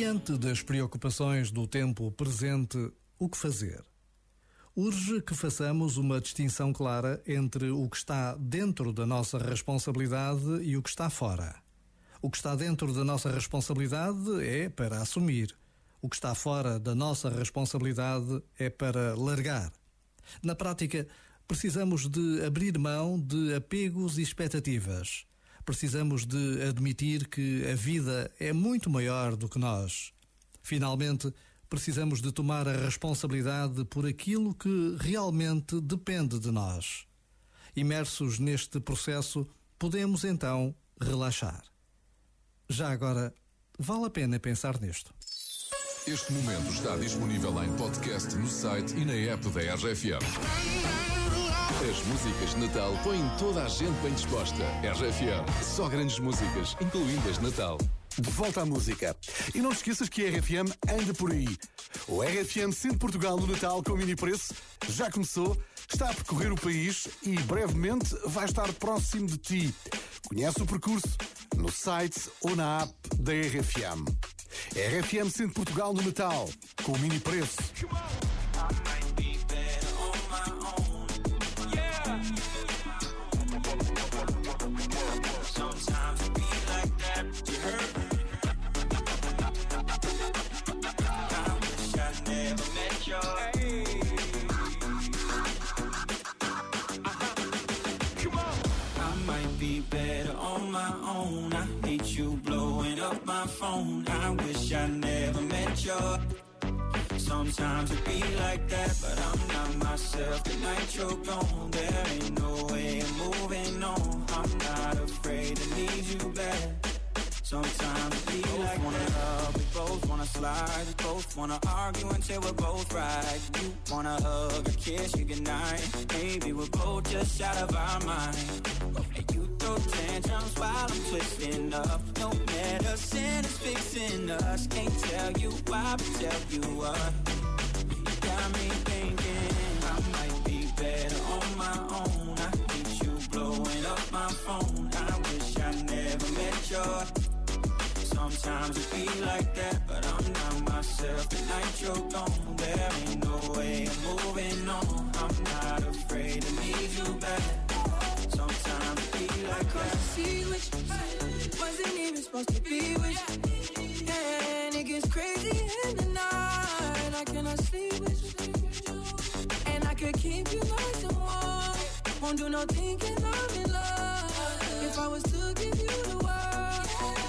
Diante das preocupações do tempo presente, o que fazer? Urge que façamos uma distinção clara entre o que está dentro da nossa responsabilidade e o que está fora. O que está dentro da nossa responsabilidade é para assumir. O que está fora da nossa responsabilidade é para largar. Na prática, precisamos de abrir mão de apegos e expectativas precisamos de admitir que a vida é muito maior do que nós. Finalmente, precisamos de tomar a responsabilidade por aquilo que realmente depende de nós. Imersos neste processo, podemos então relaxar. Já agora, vale a pena pensar nisto. Este momento está disponível em podcast no site e na app da RFM. As músicas de Natal põem toda a gente bem disposta. RFM, só grandes músicas, incluindo as de Natal. De volta à música. E não esqueças que a RFM anda por aí. O RFM Centro Portugal no Natal com mini preço já começou, está a percorrer o país e brevemente vai estar próximo de ti. Conhece o percurso no site ou na app da RFM. RFM Centro Portugal no Natal com mini preço. Be better on my own. I hate you blowing up my phone. I wish I never met you. Sometimes it be like that, but I'm not myself. The night you're gone, there ain't no way I'm moving on. Wanna slide. Both wanna argue until we're both right. You wanna hug or kiss you goodnight. Maybe we're both just out of our mind. And you throw tantrums while I'm twisting up. No medicine is fixing us. Can't tell you why, but tell you what. You got me thinking I might be better on my own. I hate you blowing up my phone. I wish I never met you. Sometimes it be like that, but I'm not myself. The night you're gone, there ain't no way I'm moving on. I'm not afraid to need you back. Sometimes it be like that. See which wasn't even supposed to be with you. And it gets crazy in the night. I cannot sleep with you. And I could keep you nice and warm. Won't do no thinking I'm in love. If I was to give you the world,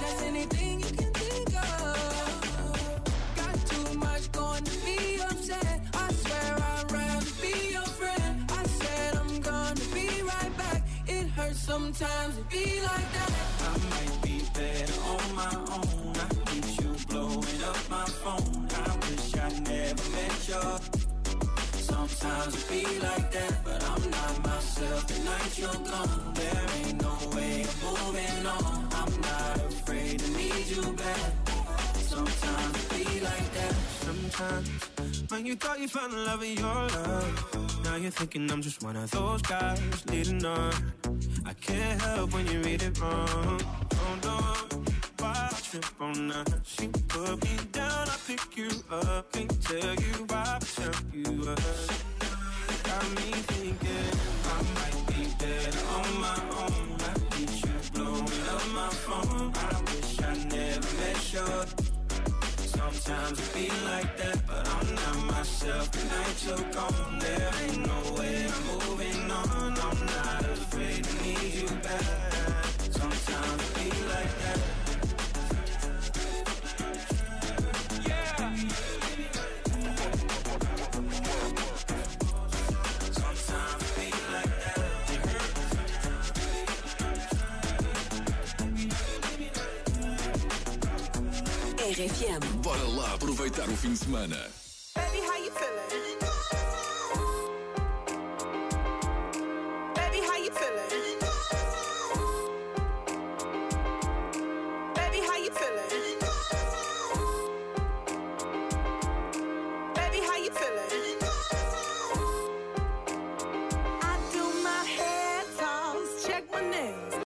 that's anything you can think of. Got too much going to be upset. I swear I'd be your friend. I said I'm gonna be right back. It hurts sometimes to be like that. I might be better on my own. I you blowing up my phone. I wish I never met you. Sometimes it be like that, but I'm not myself. The night you're gone, Sometimes it be like that. Sometimes when you thought you found love in your love, now you're thinking I'm just one of those guys leading on. I can't help when you read it wrong. Oh no, why I trip on her? She put me down, I pick you up. Can't tell you why, but tell you up. Got me thinking Sometimes it be like that, but I'm not myself. The night you're gone, there ain't no way I'm moving on. I'm not RFM. Bora lá aproveitar o fim de semana. Baby, how you feeling? Baby, how you feeling?